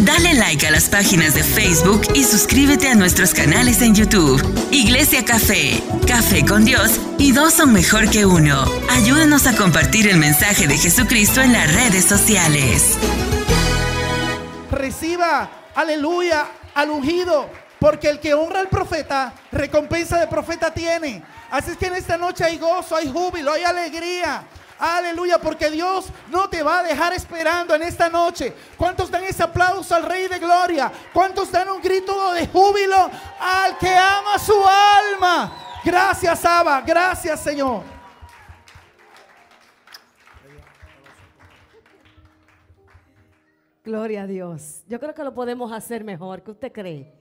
Dale like a las páginas de Facebook y suscríbete a nuestros canales en YouTube. Iglesia Café, Café con Dios y dos son mejor que uno. Ayúdanos a compartir el mensaje de Jesucristo en las redes sociales. Reciba, aleluya, al ungido, porque el que honra al profeta, recompensa de profeta tiene. Así es que en esta noche hay gozo, hay júbilo, hay alegría. Aleluya, porque Dios no te va a dejar esperando en esta noche. ¿Cuántos dan ese aplauso al Rey de Gloria? ¿Cuántos dan un grito de júbilo al que ama su alma? Gracias, Abba. Gracias, Señor. Gloria a Dios. Yo creo que lo podemos hacer mejor. ¿Qué usted cree?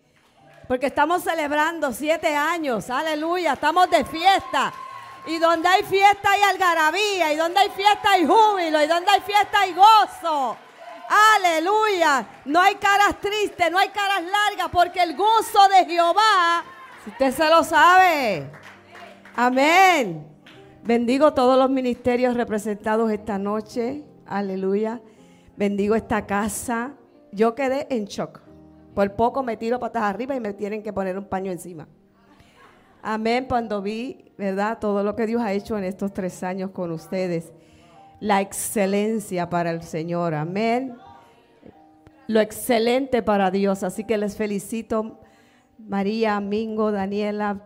Porque estamos celebrando siete años. Aleluya. Estamos de fiesta. Y donde hay fiesta hay algarabía. Y donde hay fiesta hay júbilo. Y donde hay fiesta hay gozo. Aleluya. No hay caras tristes, no hay caras largas. Porque el gozo de Jehová, si usted se lo sabe. Amén. Bendigo todos los ministerios representados esta noche. Aleluya. Bendigo esta casa. Yo quedé en shock. Por poco me tiro patas arriba y me tienen que poner un paño encima. Amén, cuando vi, ¿verdad? Todo lo que Dios ha hecho en estos tres años con ustedes. La excelencia para el Señor. Amén. Lo excelente para Dios. Así que les felicito, María, Mingo, Daniela,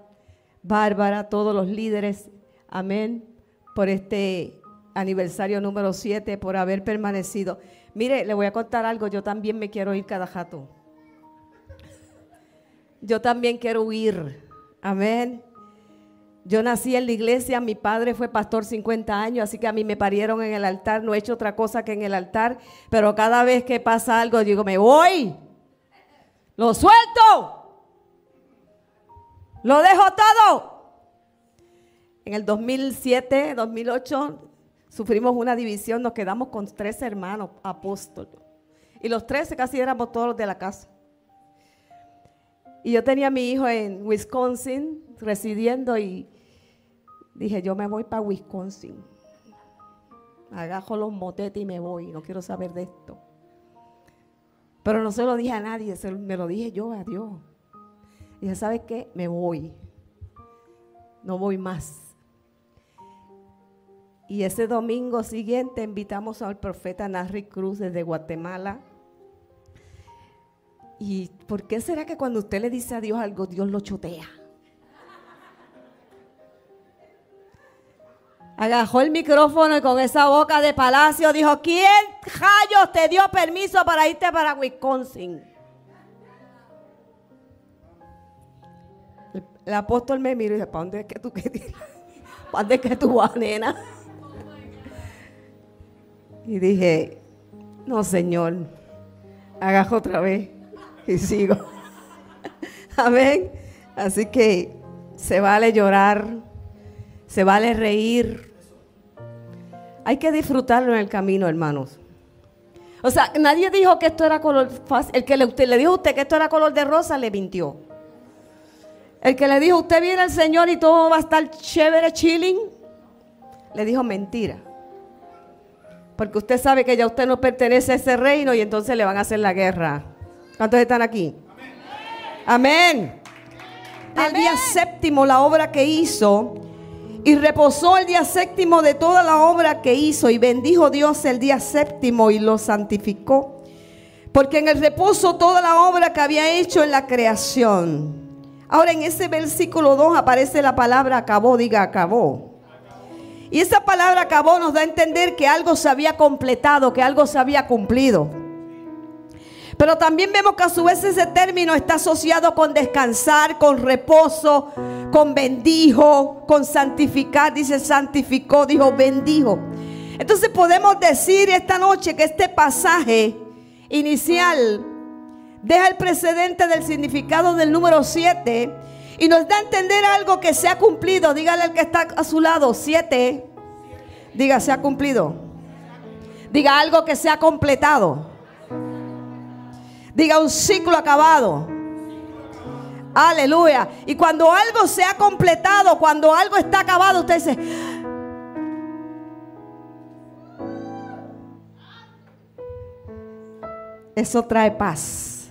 Bárbara, todos los líderes. Amén. Por este aniversario número 7, por haber permanecido. Mire, le voy a contar algo. Yo también me quiero ir cada jato. Yo también quiero huir. Amén. Yo nací en la iglesia, mi padre fue pastor 50 años, así que a mí me parieron en el altar, no he hecho otra cosa que en el altar, pero cada vez que pasa algo digo, me voy, lo suelto, lo dejo todo. En el 2007, 2008, sufrimos una división, nos quedamos con tres hermanos apóstoles, y los tres casi éramos todos los de la casa. Y yo tenía a mi hijo en Wisconsin residiendo y dije, yo me voy para Wisconsin. Agajo los motetes y me voy, no quiero saber de esto. Pero no se lo dije a nadie, me lo dije yo a Dios. Y dije, ¿sabes qué? Me voy. No voy más. Y ese domingo siguiente invitamos al profeta Narri Cruz desde Guatemala ¿Y por qué será que cuando usted le dice a Dios algo, Dios lo chotea? Agajó el micrófono y con esa boca de palacio dijo, ¿quién rayos te dio permiso para irte para Wisconsin? El, apóstol me miró y dice, ¿para dónde es que tú quieres? ¿Para dónde es que tú vas, nena? Y dije, no, Señor, agajo otra vez y sigo. Amén. Así que se vale llorar, se vale reír. Hay que disfrutarlo en el camino, hermanos. O sea, nadie dijo que esto era color fácil. El que le, le dijo a usted que esto era color de rosa, le mintió. El que le dijo, usted viene al Señor y todo va a estar chévere, chilling, le dijo mentira. Porque usted sabe que ya usted no pertenece a ese reino y entonces le van a hacer la guerra. ¿Cuántos están aquí? Amén. El día séptimo, la obra que hizo, y reposó el día séptimo de toda la obra que hizo, y bendijo Dios el día séptimo y lo santificó. Porque en el reposo toda la obra que había hecho en la creación. Ahora en ese versículo 2 aparece la palabra acabó, diga acabó. Y esa palabra acabó nos da a entender que algo se había completado, que algo se había cumplido. Pero también vemos que a su vez ese término está asociado con descansar, con reposo, con bendijo, con santificar. Dice santificó, dijo bendijo. Entonces podemos decir esta noche que este pasaje inicial deja el precedente del significado del número 7 y nos da a entender algo que se ha cumplido. Dígale al que está a su lado, 7. Diga, se ha cumplido. Diga algo que se ha completado. Diga un ciclo acabado. Aleluya. Y cuando algo se ha completado, cuando algo está acabado, usted dice, Eso trae paz.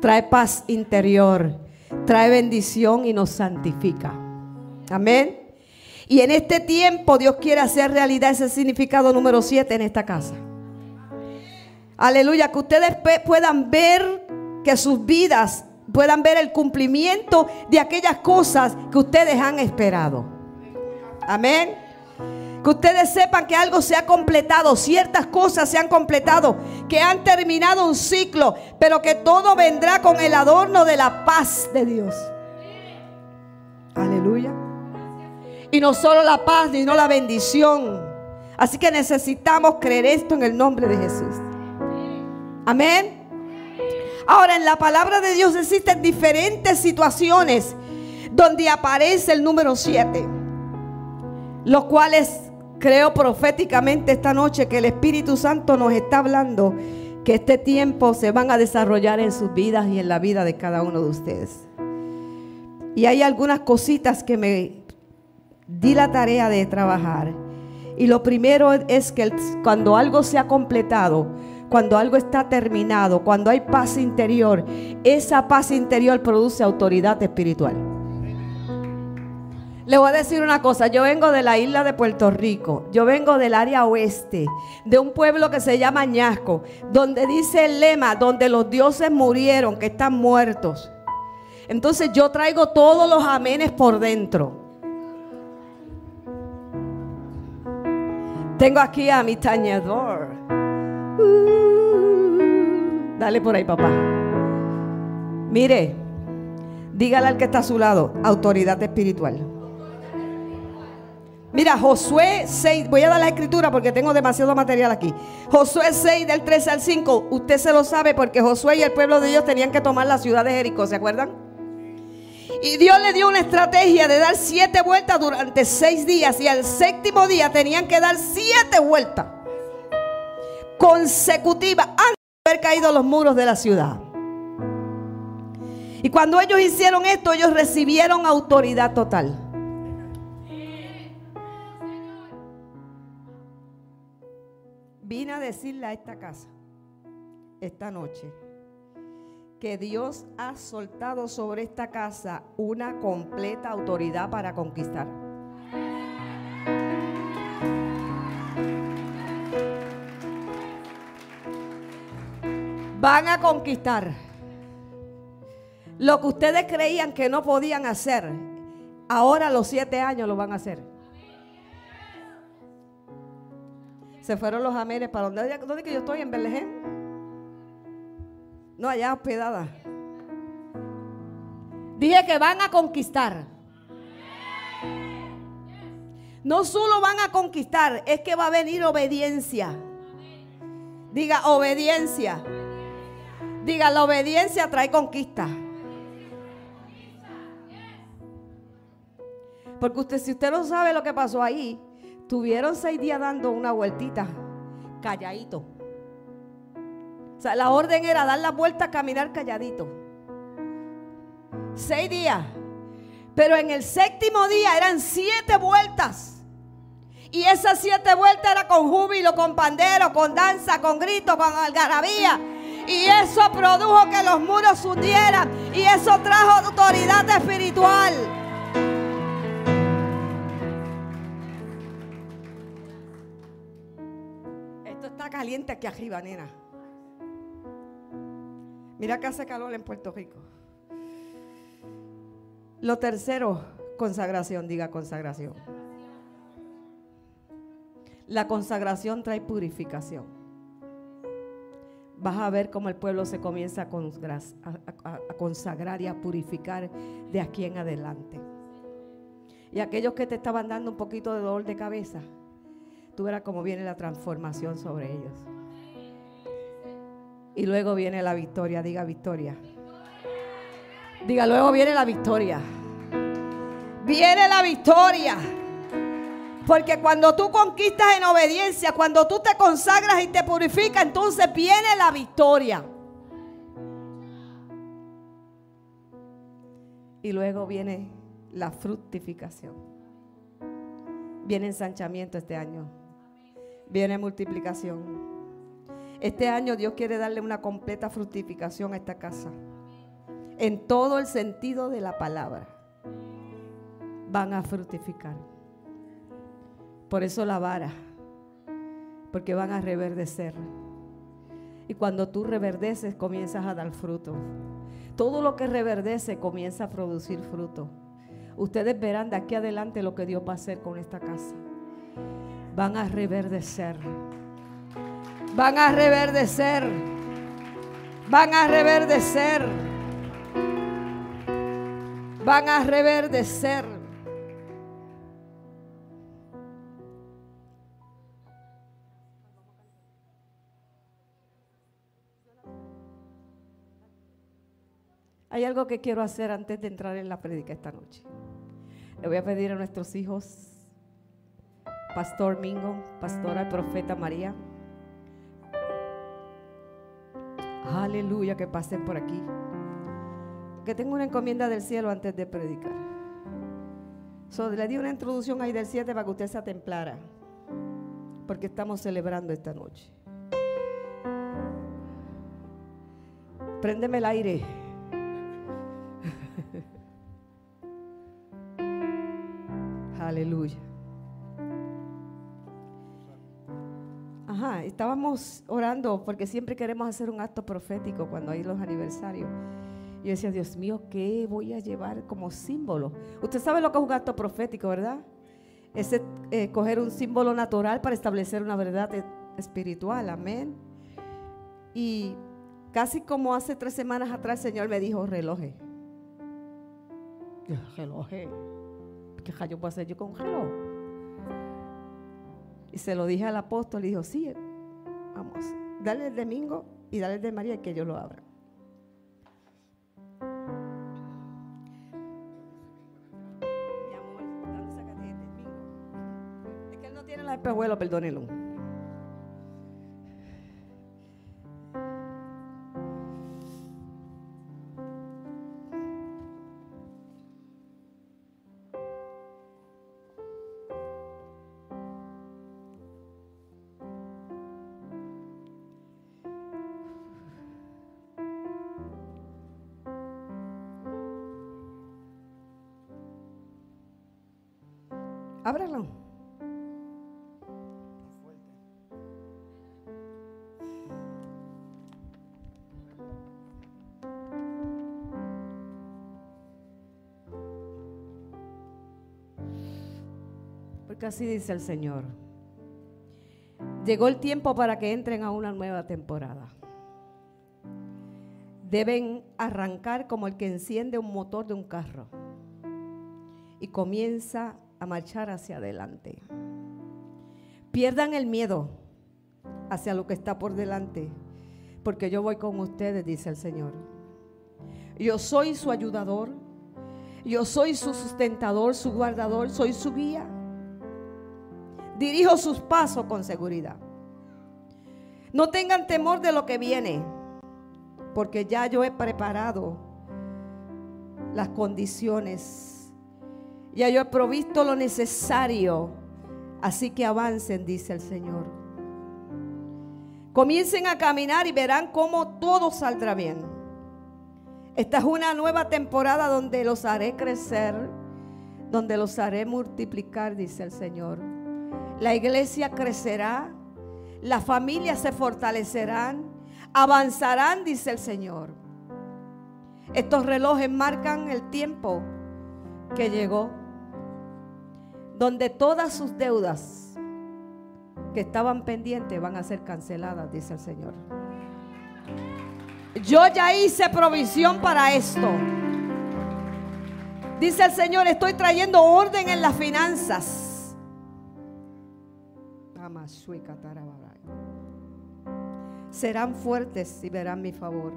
Trae paz interior. Trae bendición y nos santifica. Amén. Y en este tiempo Dios quiere hacer realidad ese significado número 7 en esta casa. Aleluya, que ustedes puedan ver que sus vidas puedan ver el cumplimiento de aquellas cosas que ustedes han esperado. Amén. Que ustedes sepan que algo se ha completado, ciertas cosas se han completado, que han terminado un ciclo, pero que todo vendrá con el adorno de la paz de Dios. Aleluya. Y no solo la paz, sino la bendición. Así que necesitamos creer esto en el nombre de Jesús. Amén. Ahora en la palabra de Dios existen diferentes situaciones donde aparece el número 7, los cuales creo proféticamente esta noche que el Espíritu Santo nos está hablando que este tiempo se van a desarrollar en sus vidas y en la vida de cada uno de ustedes. Y hay algunas cositas que me di la tarea de trabajar. Y lo primero es que cuando algo se ha completado, cuando algo está terminado, cuando hay paz interior, esa paz interior produce autoridad espiritual. Le voy a decir una cosa, yo vengo de la isla de Puerto Rico, yo vengo del área oeste, de un pueblo que se llama Ñasco, donde dice el lema, donde los dioses murieron, que están muertos. Entonces yo traigo todos los amenes por dentro. Tengo aquí a mi tañedor. Dale por ahí, papá. Mire, dígale al que está a su lado, autoridad espiritual. Mira, Josué 6, voy a dar la escritura porque tengo demasiado material aquí. Josué 6 del 13 al 5, usted se lo sabe porque Josué y el pueblo de Dios tenían que tomar la ciudad de Jericó, ¿se acuerdan? Y Dios le dio una estrategia de dar siete vueltas durante seis días y al séptimo día tenían que dar siete vueltas consecutivas haber caído los muros de la ciudad. Y cuando ellos hicieron esto, ellos recibieron autoridad total. Vine a decirle a esta casa, esta noche, que Dios ha soltado sobre esta casa una completa autoridad para conquistar. Van a conquistar lo que ustedes creían que no podían hacer. Ahora a los siete años lo van a hacer. Se fueron los amenes para donde, ¿dónde que yo estoy en Belén. No, allá hospedada. Dije que van a conquistar. No solo van a conquistar, es que va a venir obediencia. Diga obediencia. Diga, la obediencia trae conquista. Porque usted, si usted no sabe lo que pasó ahí, tuvieron seis días dando una vueltita, calladito. O sea, la orden era dar la vuelta, caminar calladito. Seis días. Pero en el séptimo día eran siete vueltas. Y esas siete vueltas eran con júbilo, con pandero, con danza, con grito, con algarabía. Y eso produjo que los muros se hundieran. Y eso trajo autoridad espiritual. Esto está caliente aquí arriba, nena. Mira que hace calor en Puerto Rico. Lo tercero, consagración, diga consagración. La consagración trae purificación vas a ver cómo el pueblo se comienza a consagrar, y a purificar de aquí en adelante. Y aquellos que te estaban dando un poquito de dolor de cabeza, tú verás cómo viene la transformación sobre ellos. Y luego viene la victoria, diga victoria. Diga, luego viene la victoria. Viene la victoria. Porque cuando tú conquistas en obediencia, cuando tú te consagras y te purificas, entonces viene la victoria. Y luego viene la fructificación. Viene ensanchamiento este año. Viene multiplicación. Este año Dios quiere darle una completa fructificación a esta casa. En todo el sentido de la palabra. Van a fructificar. Por eso la vara. Porque van a reverdecer. Y cuando tú reverdeces comienzas a dar fruto. Todo lo que reverdece comienza a producir fruto. Ustedes verán de aquí adelante lo que Dios va a hacer con esta casa. Van a reverdecer. Van a reverdecer. Van a reverdecer. Van a reverdecer. Hay algo que quiero hacer antes de entrar en la prédica esta noche. Le voy a pedir a nuestros hijos, Pastor Mingo, Pastora Profeta María, aleluya, que pasen por aquí. Que tengo una encomienda del cielo antes de predicar. le di una introducción ahí del 7 para que usted se atemplara, porque estamos celebrando esta noche. Préndeme el aire. Aleluya. Ajá, estábamos orando porque siempre queremos hacer un acto profético cuando hay los aniversarios. Yo decía, Dios mío, ¿qué voy a llevar como símbolo? Usted sabe lo que es un acto profético, ¿verdad? Es eh, coger un símbolo natural para establecer una verdad e, espiritual, amén. Y casi como hace tres semanas atrás el Señor me dijo, reloje. Reloje. ¿Qué yo puedo hacer yo con un Y se lo dije al apóstol y dijo, sí, vamos, dale el domingo y dale el de María que yo lo abra. Mi amor, sácate el domingo. Es que él no tiene la espejuelo, perdónelo. Ábralo. Porque así dice el Señor. Llegó el tiempo para que entren a una nueva temporada. Deben arrancar como el que enciende un motor de un carro y comienza a marchar hacia adelante. Pierdan el miedo hacia lo que está por delante, porque yo voy con ustedes, dice el Señor. Yo soy su ayudador, yo soy su sustentador, su guardador, soy su guía. Dirijo sus pasos con seguridad. No tengan temor de lo que viene, porque ya yo he preparado las condiciones ya yo he provisto lo necesario. Así que avancen, dice el Señor. Comiencen a caminar y verán cómo todo saldrá bien. Esta es una nueva temporada donde los haré crecer, donde los haré multiplicar, dice el Señor. La iglesia crecerá, las familias se fortalecerán, avanzarán, dice el Señor. Estos relojes marcan el tiempo que llegó donde todas sus deudas que estaban pendientes van a ser canceladas, dice el Señor. Yo ya hice provisión para esto. Dice el Señor, estoy trayendo orden en las finanzas. Serán fuertes y verán mi favor.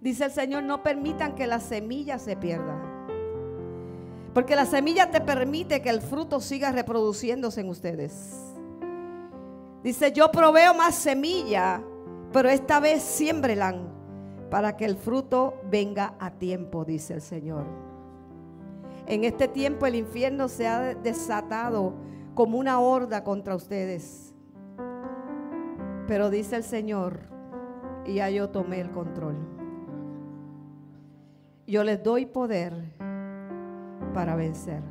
Dice el Señor, no permitan que la semilla se pierda. Porque la semilla te permite que el fruto siga reproduciéndose en ustedes. Dice, yo proveo más semilla, pero esta vez siembrelan para que el fruto venga a tiempo, dice el Señor. En este tiempo el infierno se ha desatado como una horda contra ustedes. Pero dice el Señor, y ya yo tomé el control. Yo les doy poder para vencer.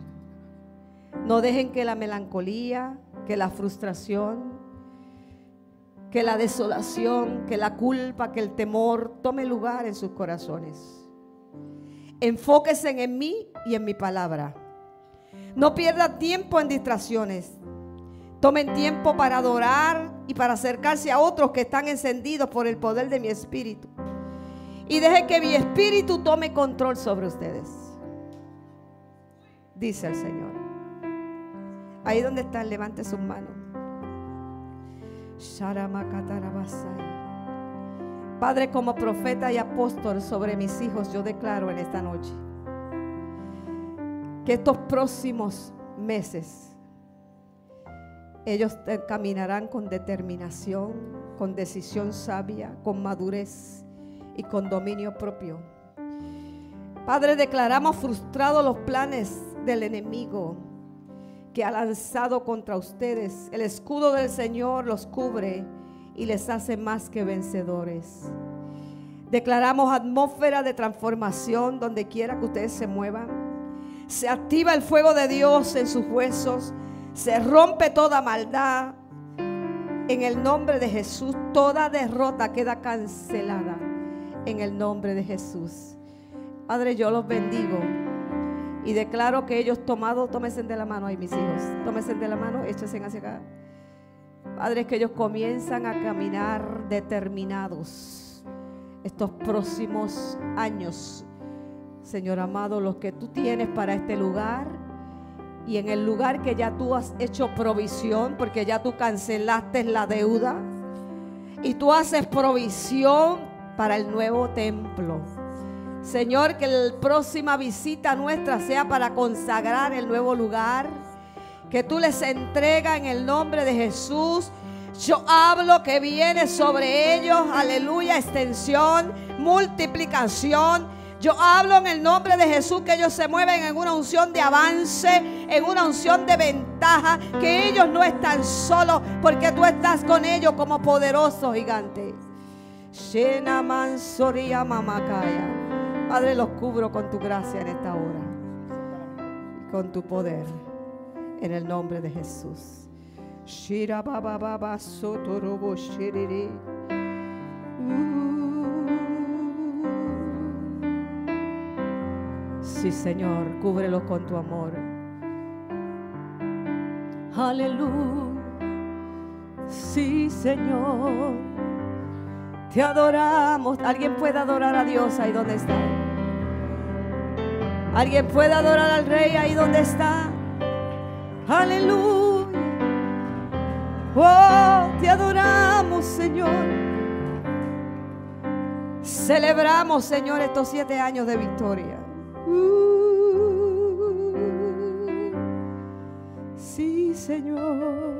No dejen que la melancolía, que la frustración, que la desolación, que la culpa, que el temor tome lugar en sus corazones. Enfóquense en mí y en mi palabra. No pierdan tiempo en distracciones. Tomen tiempo para adorar y para acercarse a otros que están encendidos por el poder de mi espíritu. Y deje que mi espíritu tome control sobre ustedes. Dice el Señor. Ahí donde están, levante sus manos. Padre, como profeta y apóstol sobre mis hijos, yo declaro en esta noche que estos próximos meses ellos caminarán con determinación, con decisión sabia, con madurez y con dominio propio. Padre, declaramos frustrados los planes del enemigo que ha lanzado contra ustedes. El escudo del Señor los cubre y les hace más que vencedores. Declaramos atmósfera de transformación donde quiera que ustedes se muevan. Se activa el fuego de Dios en sus huesos se rompe toda maldad. En el nombre de Jesús, toda derrota queda cancelada. En el nombre de Jesús. Padre, yo los bendigo. Y declaro que ellos tomados, tómense de la mano ahí mis hijos. Tómense de la mano, échense hacia acá. Padre, que ellos comienzan a caminar determinados estos próximos años. Señor amado, los que tú tienes para este lugar y en el lugar que ya tú has hecho provisión, porque ya tú cancelaste la deuda, y tú haces provisión para el nuevo templo. Señor, que la próxima visita nuestra sea para consagrar el nuevo lugar, que tú les entregas en el nombre de Jesús. Yo hablo que viene sobre ellos, aleluya, extensión, multiplicación yo hablo en el nombre de Jesús que ellos se mueven en una unción de avance, en una unción de ventaja, que ellos no están solos porque tú estás con ellos como poderoso gigante. Shena mansoria mamakaya. Padre, los cubro con tu gracia en esta hora. Con tu poder. En el nombre de Jesús. Shiriri. Sí, Señor, cúbrelo con tu amor. Aleluya. Sí, Señor. Te adoramos. ¿Alguien puede adorar a Dios ahí donde está? ¿Alguien puede adorar al Rey ahí donde está? Aleluya. Oh, te adoramos, Señor. Celebramos, Señor, estos siete años de victoria. Sí, Señor.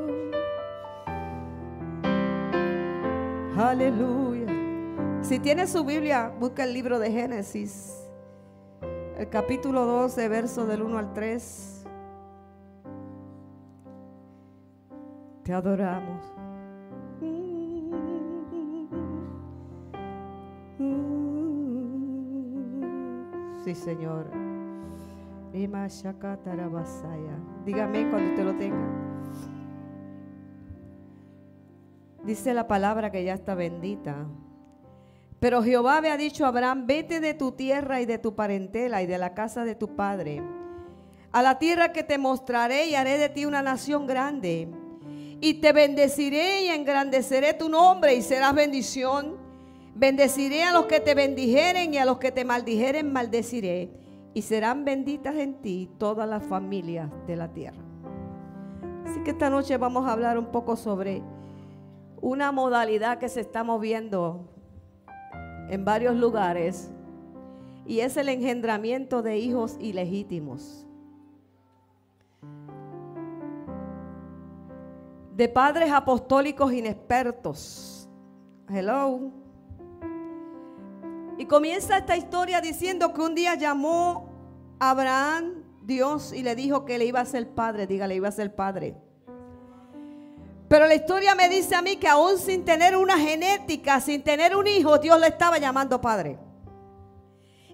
Aleluya. Si tiene su Biblia, busca el libro de Génesis, el capítulo 12, verso del 1 al 3. Te adoramos. Sí, Señor. Dígame cuando usted lo tenga. Dice la palabra que ya está bendita. Pero Jehová había dicho a Abraham, vete de tu tierra y de tu parentela y de la casa de tu padre, a la tierra que te mostraré y haré de ti una nación grande. Y te bendeciré y engrandeceré tu nombre y serás bendición. Bendeciré a los que te bendijeren y a los que te maldijeren maldeciré. Y serán benditas en ti todas las familias de la tierra. Así que esta noche vamos a hablar un poco sobre una modalidad que se está moviendo en varios lugares y es el engendramiento de hijos ilegítimos. De padres apostólicos inexpertos. Hello. Y comienza esta historia diciendo que un día llamó a Abraham Dios y le dijo que le iba a ser padre. Dígale, iba a ser padre. Pero la historia me dice a mí que aún sin tener una genética, sin tener un hijo, Dios le estaba llamando padre.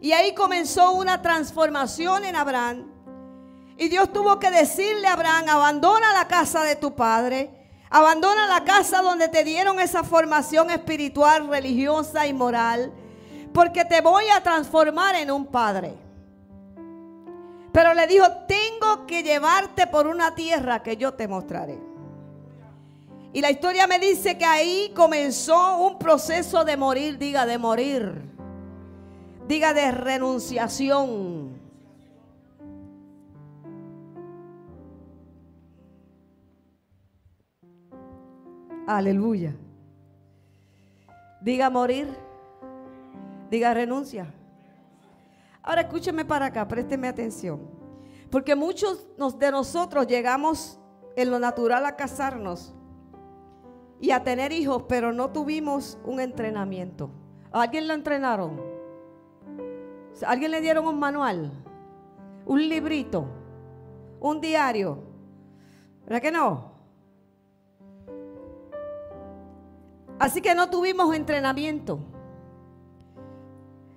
Y ahí comenzó una transformación en Abraham. Y Dios tuvo que decirle a Abraham, abandona la casa de tu padre, abandona la casa donde te dieron esa formación espiritual, religiosa y moral, porque te voy a transformar en un padre. Pero le dijo, tengo que llevarte por una tierra que yo te mostraré. Y la historia me dice que ahí comenzó un proceso de morir, diga, de morir. Diga de renunciación. Aleluya. Diga morir. Diga renuncia. Ahora escúcheme para acá, présteme atención. Porque muchos de nosotros llegamos en lo natural a casarnos y a tener hijos, pero no tuvimos un entrenamiento. ¿A alguien lo entrenaron? ¿A alguien le dieron un manual? ¿Un librito? ¿Un diario? ¿Verdad que no? Así que no tuvimos entrenamiento.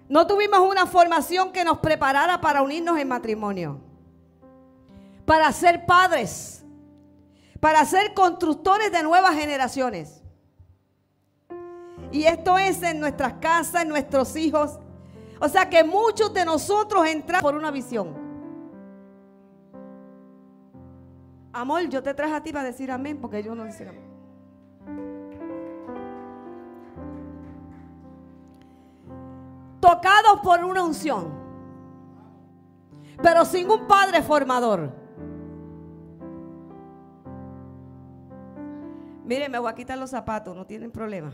No tuvimos una formación que nos preparara para unirnos en matrimonio. Para ser padres. Para ser constructores de nuevas generaciones. Y esto es en nuestras casas, en nuestros hijos. O sea que muchos de nosotros entramos por una visión. Amor, yo te traje a ti para decir amén porque yo no decía amén. tocados por una unción, pero sin un padre formador. Mire, me voy a quitar los zapatos, no tienen problema.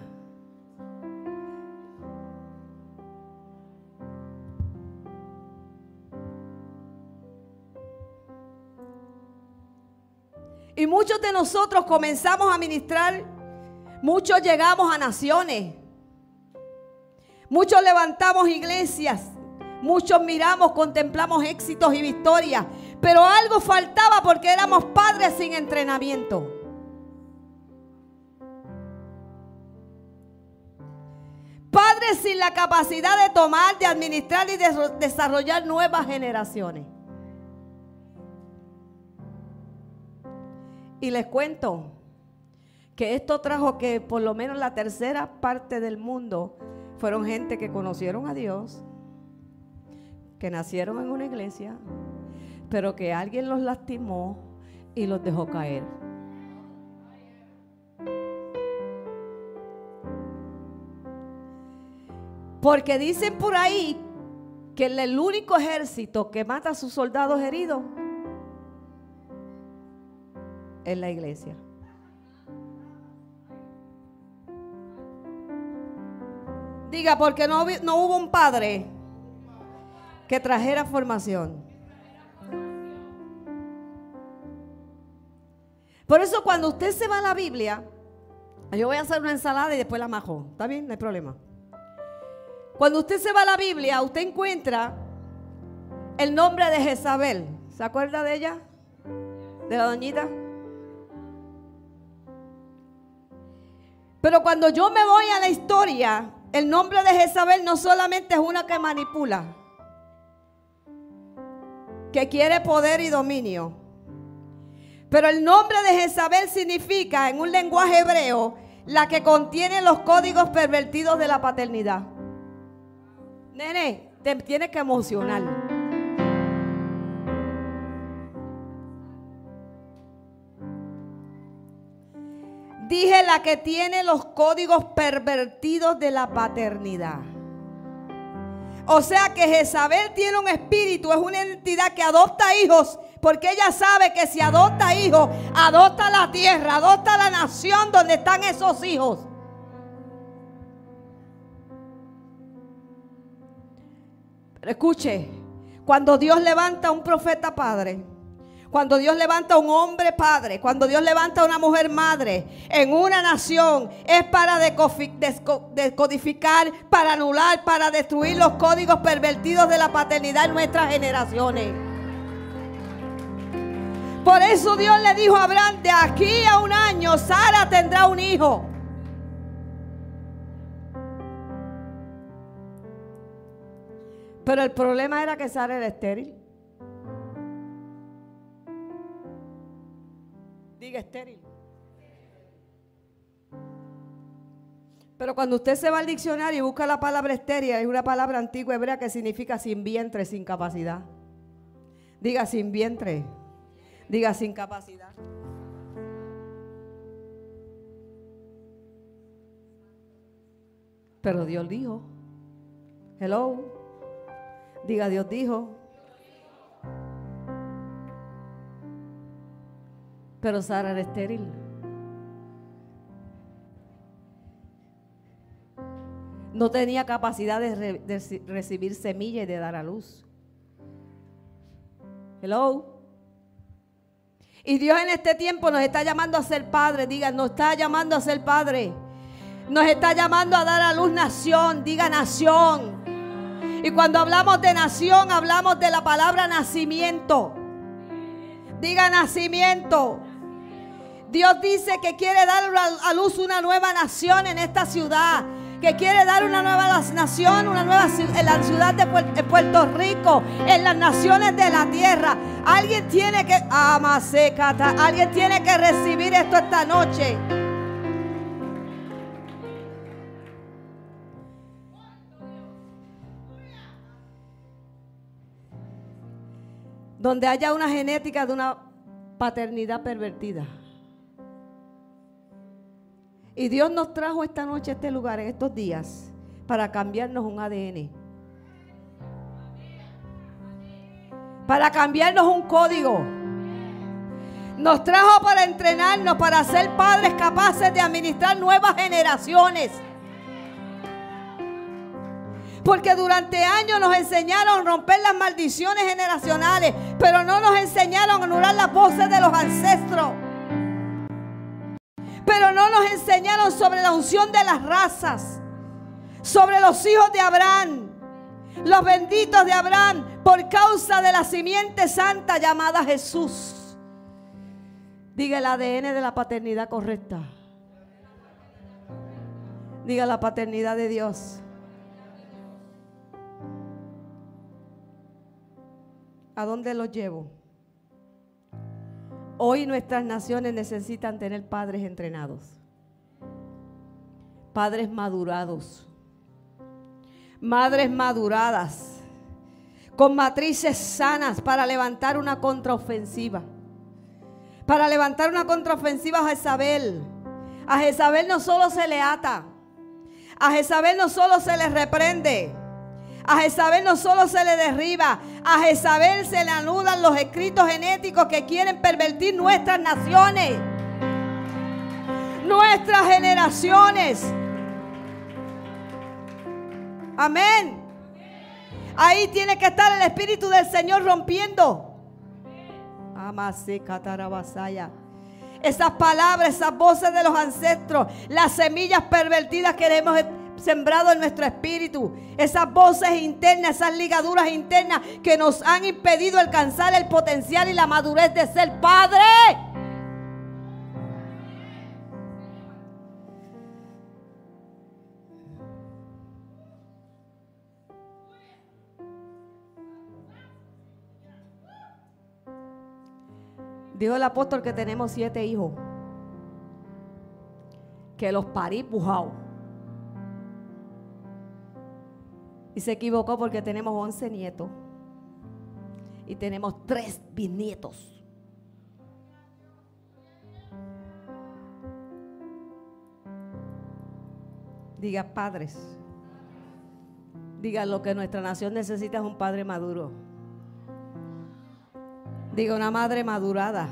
Y muchos de nosotros comenzamos a ministrar, muchos llegamos a naciones, Muchos levantamos iglesias, muchos miramos, contemplamos éxitos y victorias, pero algo faltaba porque éramos padres sin entrenamiento. Sin la capacidad de tomar, de administrar y de desarrollar nuevas generaciones. Y les cuento que esto trajo que por lo menos la tercera parte del mundo fueron gente que conocieron a Dios, que nacieron en una iglesia, pero que alguien los lastimó y los dejó caer. Porque dicen por ahí que el único ejército que mata a sus soldados heridos es la iglesia. Diga, porque no, no hubo un padre que trajera formación. Por eso cuando usted se va a la Biblia, yo voy a hacer una ensalada y después la majo. ¿Está bien? No hay problema. Cuando usted se va a la Biblia, usted encuentra el nombre de Jezabel. ¿Se acuerda de ella? De la doñita. Pero cuando yo me voy a la historia, el nombre de Jezabel no solamente es una que manipula, que quiere poder y dominio. Pero el nombre de Jezabel significa en un lenguaje hebreo la que contiene los códigos pervertidos de la paternidad. Nene, te tiene que emocionar. Dije la que tiene los códigos pervertidos de la paternidad. O sea que Jezabel tiene un espíritu, es una entidad que adopta hijos, porque ella sabe que si adopta hijos, adopta la tierra, adopta la nación donde están esos hijos. Escuche, cuando Dios levanta a un profeta padre, cuando Dios levanta a un hombre padre, cuando Dios levanta a una mujer madre en una nación, es para descodificar, para anular, para destruir los códigos pervertidos de la paternidad en nuestras generaciones. Por eso Dios le dijo a Abraham, de aquí a un año Sara tendrá un hijo. Pero el problema era que Sara era estéril. Diga estéril. Pero cuando usted se va al diccionario y busca la palabra estéril, es una palabra antigua hebrea que significa sin vientre, sin capacidad. Diga sin vientre. Diga sin capacidad. Pero Dios dijo. Hello. Diga Dios dijo. Pero Sara era estéril. No tenía capacidad de, recibir semilla y de dar a luz. Hello. Y Dios en este tiempo nos está llamando a ser padre. Diga, nos está llamando a ser padre. Nos está llamando a dar a luz nación. Diga nación. Y cuando hablamos de nación, hablamos de la palabra nacimiento. Diga nacimiento. Dios dice que quiere dar a luz una nueva nación en esta ciudad. Que quiere dar una nueva nación, una nueva en la ciudad de Puer- de Puerto Rico, en las naciones de la tierra. Alguien tiene que, amasecata, alguien tiene que recibir esto esta noche. Donde haya una genética de una paternidad pervertida. Y Dios nos trajo esta noche a este lugar, en estos días, para cambiarnos un ADN. Para cambiarnos un código. Nos trajo para entrenarnos, para ser padres capaces de administrar nuevas generaciones. Porque durante años nos enseñaron a romper las maldiciones generacionales, pero no nos enseñaron a anular las voces de los ancestros. Pero no nos enseñaron sobre la unción de las razas, sobre los hijos de Abraham, los benditos de Abraham, por causa de la simiente santa llamada Jesús. Diga el ADN de la paternidad correcta. Diga la paternidad de Dios. ¿A dónde los llevo? Hoy nuestras naciones necesitan tener padres entrenados, padres madurados, madres maduradas, con matrices sanas para levantar una contraofensiva. Para levantar una contraofensiva a Jezabel. A Jezabel no solo se le ata, a Jezabel no solo se le reprende. A Jezabel no solo se le derriba, a Jezabel se le anulan los escritos genéticos que quieren pervertir nuestras naciones, nuestras generaciones. Amén. Ahí tiene que estar el Espíritu del Señor rompiendo. Amase catarabasaya. Esas palabras, esas voces de los ancestros, las semillas pervertidas que hemos sembrado en nuestro espíritu, esas voces internas, esas ligaduras internas que nos han impedido alcanzar el potencial y la madurez de ser padre. Dijo el apóstol que tenemos siete hijos. Que los parí pujao. Y se equivocó porque tenemos 11 nietos. Y tenemos tres bisnietos. Diga padres. Diga lo que nuestra nación necesita es un padre maduro. Diga una madre madurada.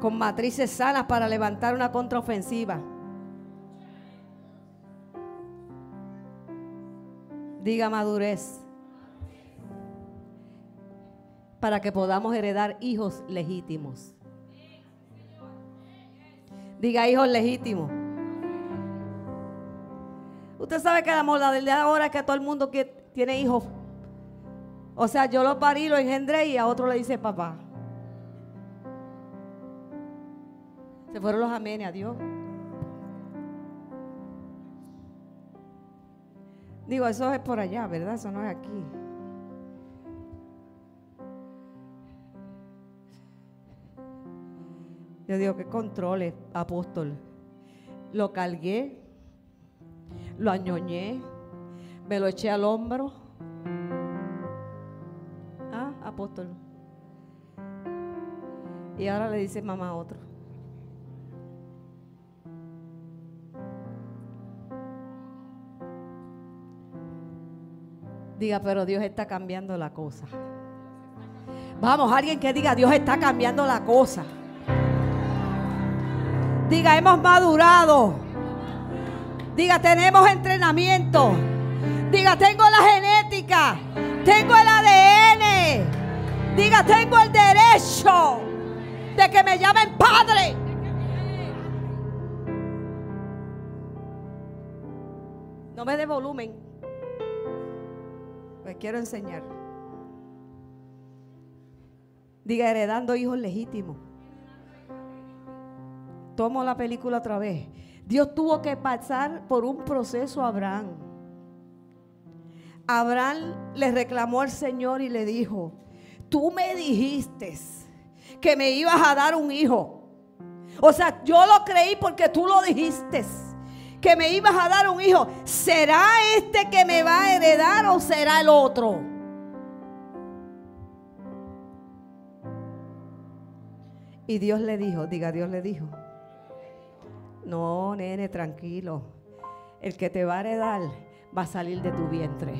Con matrices sanas para levantar una contraofensiva. Diga madurez. Para que podamos heredar hijos legítimos. Diga hijos legítimos. Usted sabe que la modalidad de ahora es que todo el mundo que tiene hijos. O sea, yo lo parí, lo engendré y a otro le dice papá. Se fueron los amenes, adiós. Digo, eso es por allá, ¿verdad? Eso no es aquí. Yo digo, ¿qué controles, apóstol? Lo cargué, lo añoñé, me lo eché al hombro. Ah, apóstol. Y ahora le dice mamá a otro. Diga, pero Dios está cambiando la cosa. Vamos, alguien que diga, Dios está cambiando la cosa. Diga, hemos madurado. Diga, tenemos entrenamiento. Diga, tengo la genética. Tengo el ADN. Diga, tengo el derecho de que me llamen padre. No me dé volumen. Quiero enseñar. Diga, heredando hijos legítimos. Tomo la película otra vez. Dios tuvo que pasar por un proceso a Abraham. Abraham le reclamó al Señor y le dijo, tú me dijiste que me ibas a dar un hijo. O sea, yo lo creí porque tú lo dijiste, que me ibas a dar un hijo. ¿Será este que me va a heredar o será el otro? Y Dios le dijo, diga, Dios le dijo, no, nene, tranquilo. El que te va a heredar va a salir de tu vientre.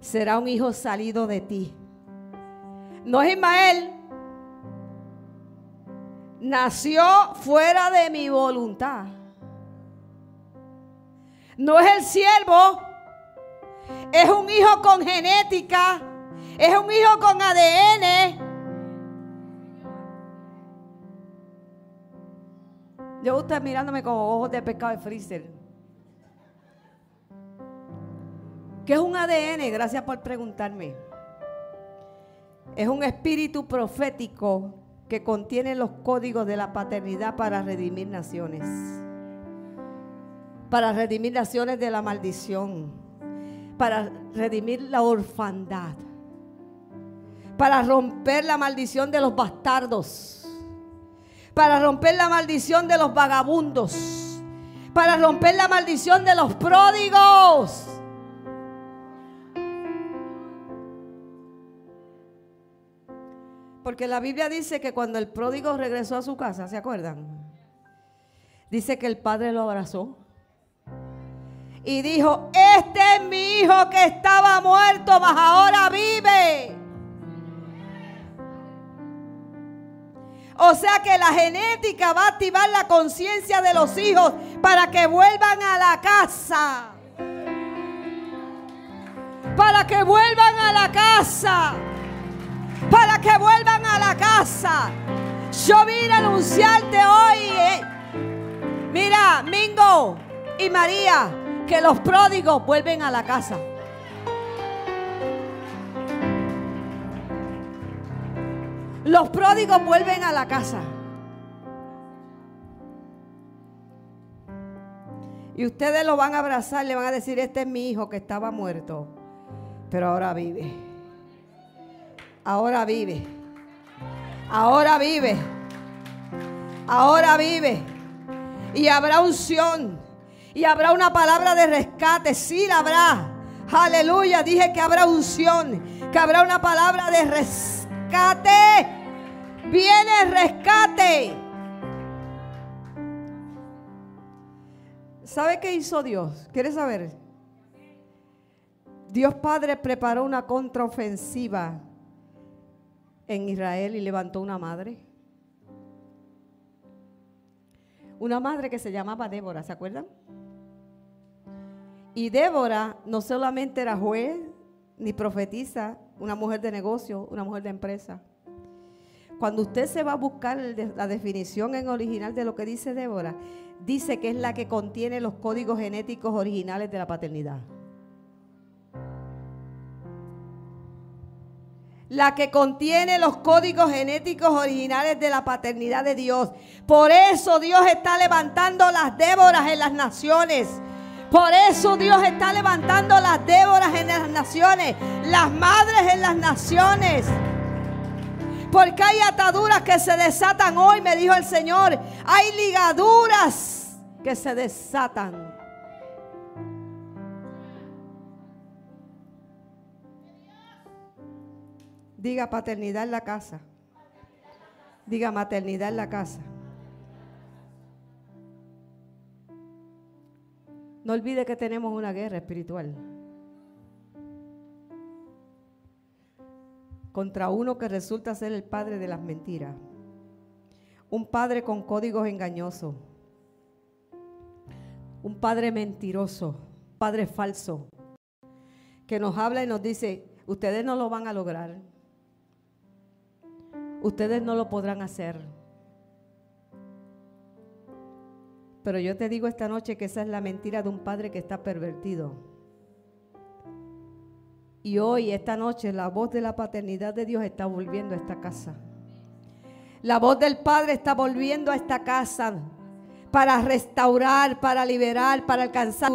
Será un hijo salido de ti. No es Ismael. Nació fuera de mi voluntad. No es el siervo. Es un hijo con genética. Es un hijo con ADN. Yo usted mirándome con ojos de pescado de freezer. ¿Qué es un ADN? Gracias por preguntarme. Es un espíritu profético que contiene los códigos de la paternidad para redimir naciones. Para redimir naciones de la maldición. Para redimir la orfandad. Para romper la maldición de los bastardos para romper la maldición de los vagabundos, para romper la maldición de los pródigos. Porque la Biblia dice que cuando el pródigo regresó a su casa, ¿se acuerdan? Dice que el padre lo abrazó y dijo, este es mi hijo que estaba muerto, mas ahora vive. O sea que la genética va a activar la conciencia de los hijos para que vuelvan a la casa. Para que vuelvan a la casa. Para que vuelvan a la casa. Yo vine a anunciarte hoy. Eh. Mira, Mingo y María, que los pródigos vuelven a la casa. Los pródigos vuelven a la casa. Y ustedes lo van a abrazar, le van a decir, este es mi hijo que estaba muerto, pero ahora vive. Ahora vive. Ahora vive. Ahora vive. Y habrá unción. Y habrá una palabra de rescate. Sí la habrá. Aleluya. Dije que habrá unción. Que habrá una palabra de rescate. Viene rescate. ¿Sabe qué hizo Dios? ¿Quieres saber? Dios Padre preparó una contraofensiva en Israel y levantó una madre. Una madre que se llamaba Débora, ¿se acuerdan? Y Débora no solamente era juez ni profetiza, una mujer de negocio, una mujer de empresa. Cuando usted se va a buscar la definición en original de lo que dice Débora, dice que es la que contiene los códigos genéticos originales de la paternidad. La que contiene los códigos genéticos originales de la paternidad de Dios. Por eso Dios está levantando las Déboras en las naciones. Por eso Dios está levantando las Déboras en las naciones, las madres en las naciones. Porque hay ataduras que se desatan hoy, me dijo el Señor. Hay ligaduras que se desatan. Diga paternidad en la casa. Diga maternidad en la casa. No olvide que tenemos una guerra espiritual. Contra uno que resulta ser el padre de las mentiras. Un padre con códigos engañosos. Un padre mentiroso. Padre falso. Que nos habla y nos dice, ustedes no lo van a lograr ustedes no lo podrán hacer. Pero yo te digo esta noche que esa es la mentira de un padre que está pervertido. Y hoy, esta noche, la voz de la paternidad de Dios está volviendo a esta casa. La voz del Padre está volviendo a esta casa para restaurar, para liberar, para alcanzar,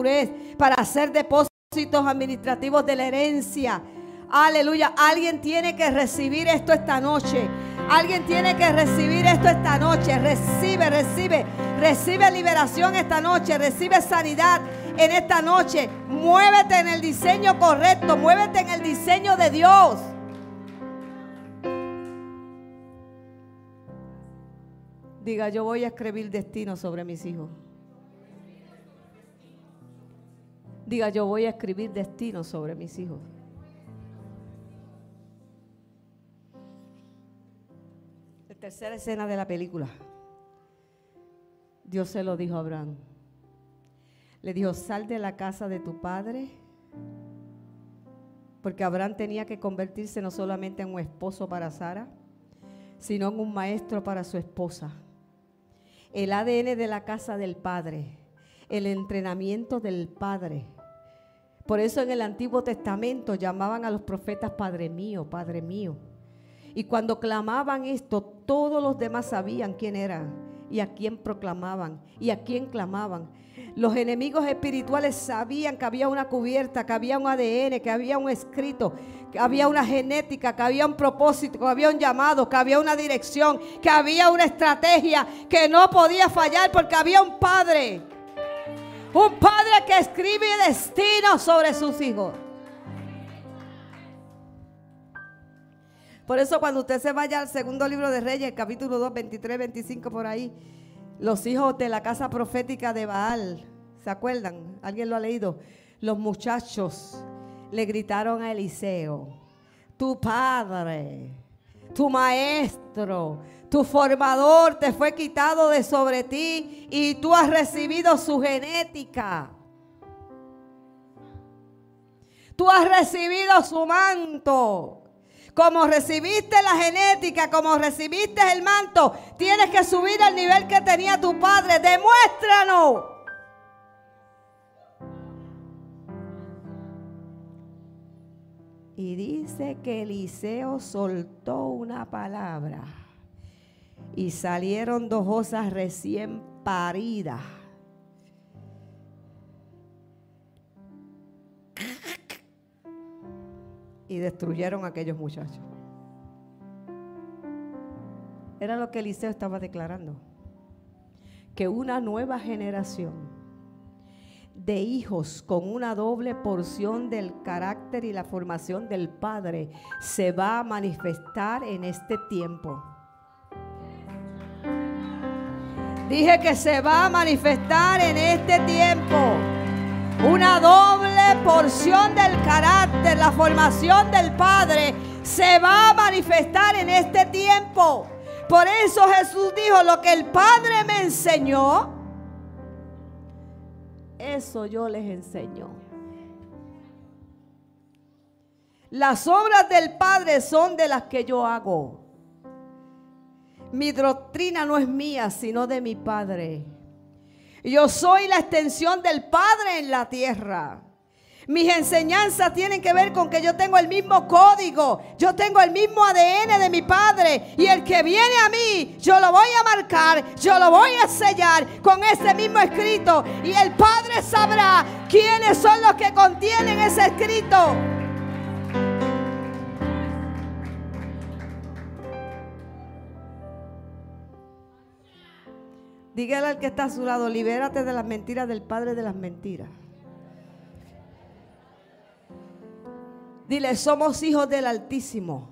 para hacer depósitos administrativos de la herencia. Aleluya. Alguien tiene que recibir esto esta noche. Alguien tiene que recibir esto esta noche. Recibe, recibe, recibe liberación esta noche. Recibe sanidad en esta noche. Muévete en el diseño correcto. Muévete en el diseño de Dios. Diga, yo voy a escribir destino sobre mis hijos. Diga, yo voy a escribir destino sobre mis hijos. Tercera escena de la película. Dios se lo dijo a Abraham. Le dijo, sal de la casa de tu padre. Porque Abraham tenía que convertirse no solamente en un esposo para Sara, sino en un maestro para su esposa. El ADN de la casa del padre, el entrenamiento del padre. Por eso en el Antiguo Testamento llamaban a los profetas Padre mío, Padre mío. Y cuando clamaban esto, todos los demás sabían quién eran y a quién proclamaban y a quién clamaban. Los enemigos espirituales sabían que había una cubierta, que había un ADN, que había un escrito, que había una genética, que había un propósito, que había un llamado, que había una dirección, que había una estrategia que no podía fallar porque había un padre. Un padre que escribe destino sobre sus hijos. Por eso cuando usted se vaya al segundo libro de Reyes, capítulo 2, 23, 25 por ahí, los hijos de la casa profética de Baal, ¿se acuerdan? ¿Alguien lo ha leído? Los muchachos le gritaron a Eliseo, tu padre, tu maestro, tu formador te fue quitado de sobre ti y tú has recibido su genética. Tú has recibido su manto. Como recibiste la genética, como recibiste el manto, tienes que subir al nivel que tenía tu padre. Demuéstranos. Y dice que Eliseo soltó una palabra y salieron dos osas recién paridas y destruyeron a aquellos muchachos. Era lo que Eliseo estaba declarando. Que una nueva generación de hijos con una doble porción del carácter y la formación del Padre se va a manifestar en este tiempo. Dije que se va a manifestar en este tiempo una doble porción del carácter, la formación del Padre se va a manifestar en este tiempo. Por eso Jesús dijo, lo que el Padre me enseñó, eso yo les enseño. Las obras del Padre son de las que yo hago. Mi doctrina no es mía, sino de mi Padre. Yo soy la extensión del Padre en la tierra. Mis enseñanzas tienen que ver con que yo tengo el mismo código, yo tengo el mismo ADN de mi padre y el que viene a mí, yo lo voy a marcar, yo lo voy a sellar con ese mismo escrito y el Padre sabrá quiénes son los que contienen ese escrito. Dígale al que está a su lado, libérate de las mentiras del Padre de las mentiras. Dile, somos hijos del Altísimo.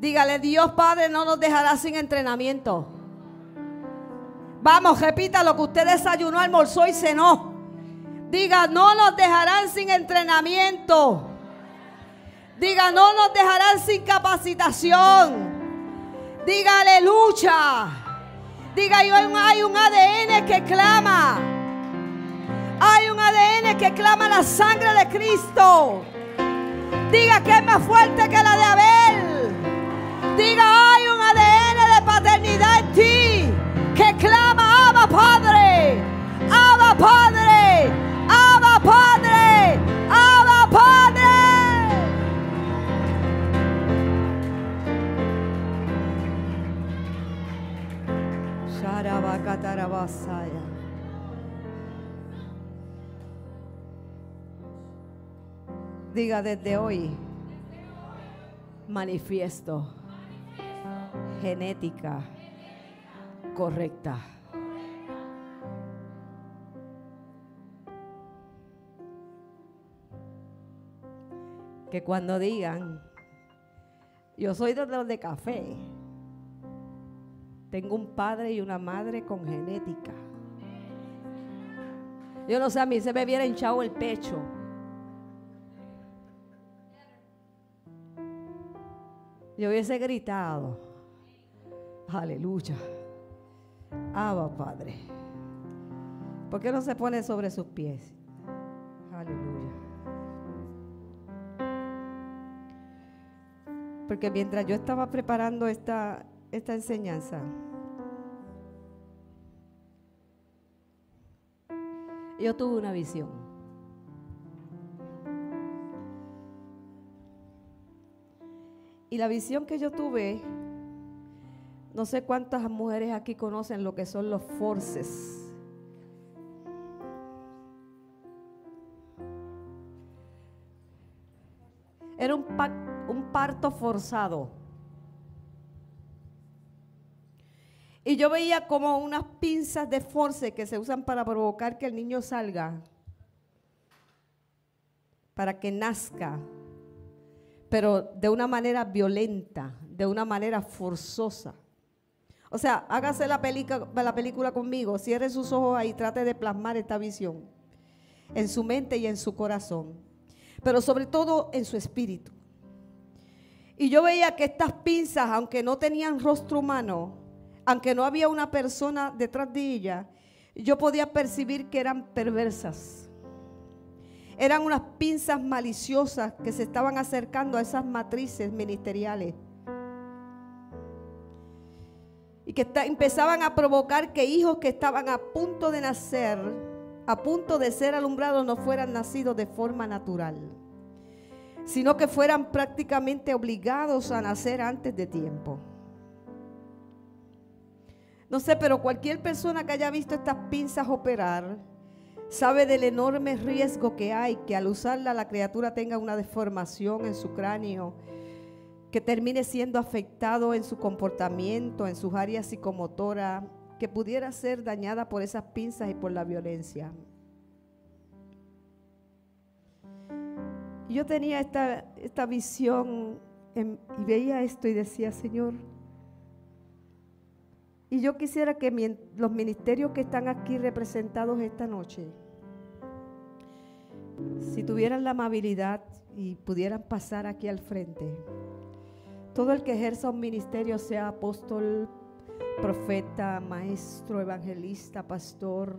Dígale, Dios Padre no nos dejará sin entrenamiento. Vamos, repita lo que usted desayunó, almorzó y cenó. Diga, no nos dejarán sin entrenamiento. Diga, no nos dejarán sin capacitación. Diga, aleluya. Diga, hay un ADN que clama. Hay un ADN que clama la sangre de Cristo. Diga que es más fuerte que la de Abel. Diga, Diga desde hoy, manifiesto, genética correcta. Que cuando digan, yo soy de los de café, tengo un padre y una madre con genética. Yo no sé, a mí se me hubiera hinchado el pecho. Yo hubiese gritado, aleluya, Abba Padre. ¿Por qué no se pone sobre sus pies? Aleluya. Porque mientras yo estaba preparando esta, esta enseñanza, yo tuve una visión. Y la visión que yo tuve, no sé cuántas mujeres aquí conocen lo que son los forces. Era un, un parto forzado. Y yo veía como unas pinzas de force que se usan para provocar que el niño salga, para que nazca, pero de una manera violenta, de una manera forzosa. O sea, hágase la, la película conmigo, cierre sus ojos ahí, trate de plasmar esta visión en su mente y en su corazón, pero sobre todo en su espíritu. Y yo veía que estas pinzas, aunque no tenían rostro humano, aunque no había una persona detrás de ella, yo podía percibir que eran perversas. Eran unas pinzas maliciosas que se estaban acercando a esas matrices ministeriales. Y que empezaban a provocar que hijos que estaban a punto de nacer, a punto de ser alumbrados, no fueran nacidos de forma natural, sino que fueran prácticamente obligados a nacer antes de tiempo. No sé, pero cualquier persona que haya visto estas pinzas operar sabe del enorme riesgo que hay que al usarla la criatura tenga una deformación en su cráneo, que termine siendo afectado en su comportamiento, en sus áreas psicomotoras, que pudiera ser dañada por esas pinzas y por la violencia. Yo tenía esta, esta visión y veía esto y decía, Señor, y yo quisiera que los ministerios que están aquí representados esta noche, si tuvieran la amabilidad y pudieran pasar aquí al frente, todo el que ejerza un ministerio, sea apóstol, profeta, maestro, evangelista, pastor,